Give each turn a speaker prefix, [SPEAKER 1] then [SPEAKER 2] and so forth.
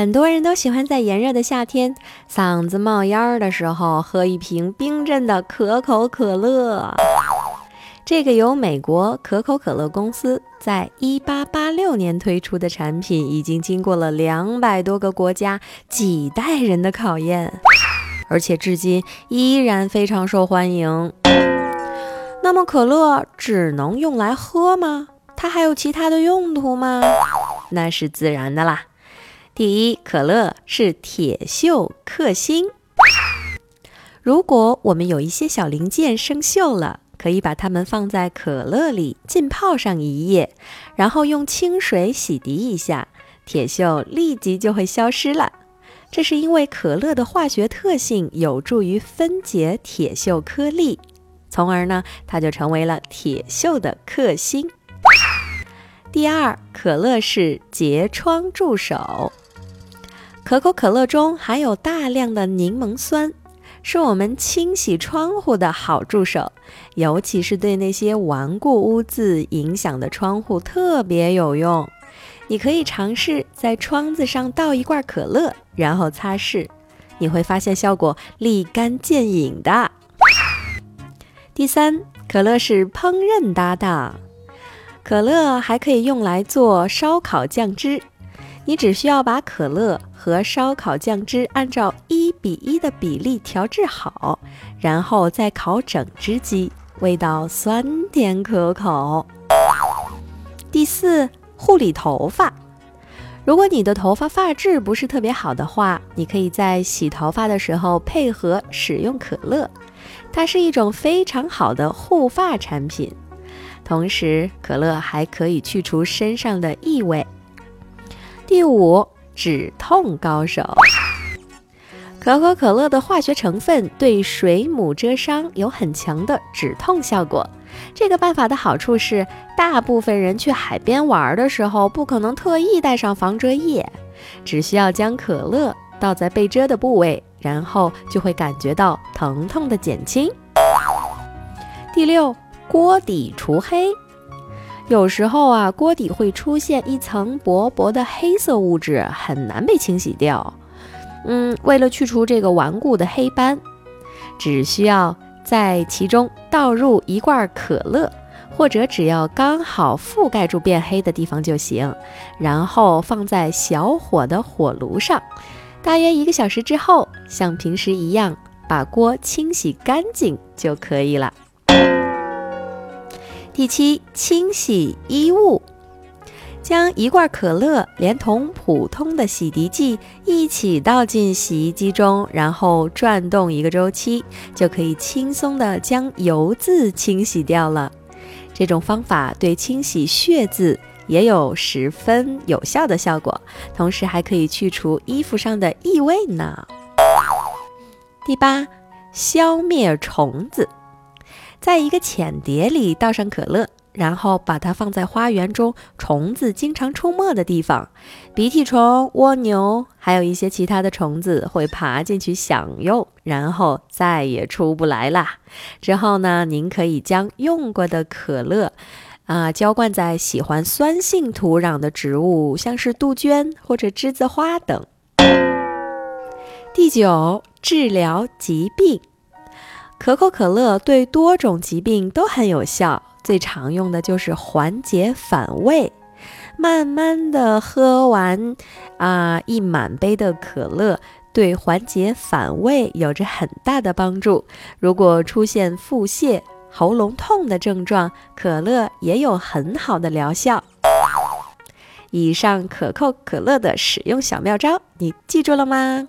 [SPEAKER 1] 很多人都喜欢在炎热的夏天，嗓子冒烟儿的时候，喝一瓶冰镇的可口可乐。这个由美国可口可乐公司在1886年推出的产品，已经经过了两百多个国家、几代人的考验，而且至今依然非常受欢迎。那么，可乐只能用来喝吗？它还有其他的用途吗？那是自然的啦。第一，可乐是铁锈克星。如果我们有一些小零件生锈了，可以把它们放在可乐里浸泡上一夜，然后用清水洗涤一下，铁锈立即就会消失了。这是因为可乐的化学特性有助于分解铁锈颗粒，从而呢，它就成为了铁锈的克星。第二，可乐是结窗助手。可口可乐中含有大量的柠檬酸，是我们清洗窗户的好助手，尤其是对那些顽固污渍影响的窗户特别有用。你可以尝试在窗子上倒一罐可乐，然后擦拭，你会发现效果立竿见影的。第三，可乐是烹饪搭档，可乐还可以用来做烧烤酱汁。你只需要把可乐和烧烤酱汁按照一比一的比例调制好，然后再烤整只鸡，味道酸甜可口。第四，护理头发。如果你的头发发质不是特别好的话，你可以在洗头发的时候配合使用可乐，它是一种非常好的护发产品。同时，可乐还可以去除身上的异味。第五，止痛高手。可口可乐的化学成分对水母蛰伤有很强的止痛效果。这个办法的好处是，大部分人去海边玩的时候不可能特意带上防蛰液，只需要将可乐倒在被蛰的部位，然后就会感觉到疼痛的减轻。第六，锅底除黑。有时候啊，锅底会出现一层薄薄的黑色物质，很难被清洗掉。嗯，为了去除这个顽固的黑斑，只需要在其中倒入一罐可乐，或者只要刚好覆盖住变黑的地方就行。然后放在小火的火炉上，大约一个小时之后，像平时一样把锅清洗干净就可以了。第七，清洗衣物，将一罐可乐连同普通的洗涤剂一起倒进洗衣机中，然后转动一个周期，就可以轻松的将油渍清洗掉了。这种方法对清洗血渍也有十分有效的效果，同时还可以去除衣服上的异味呢。第八，消灭虫子。在一个浅碟里倒上可乐，然后把它放在花园中虫子经常出没的地方，鼻涕虫、蜗牛，还有一些其他的虫子会爬进去享用，然后再也出不来啦。之后呢，您可以将用过的可乐，啊，浇灌在喜欢酸性土壤的植物，像是杜鹃或者栀子花等。第九，治疗疾病。可口可乐对多种疾病都很有效，最常用的就是缓解反胃。慢慢的喝完啊一满杯的可乐，对缓解反胃有着很大的帮助。如果出现腹泻、喉咙痛的症状，可乐也有很好的疗效。以上可口可乐的使用小妙招，你记住了吗？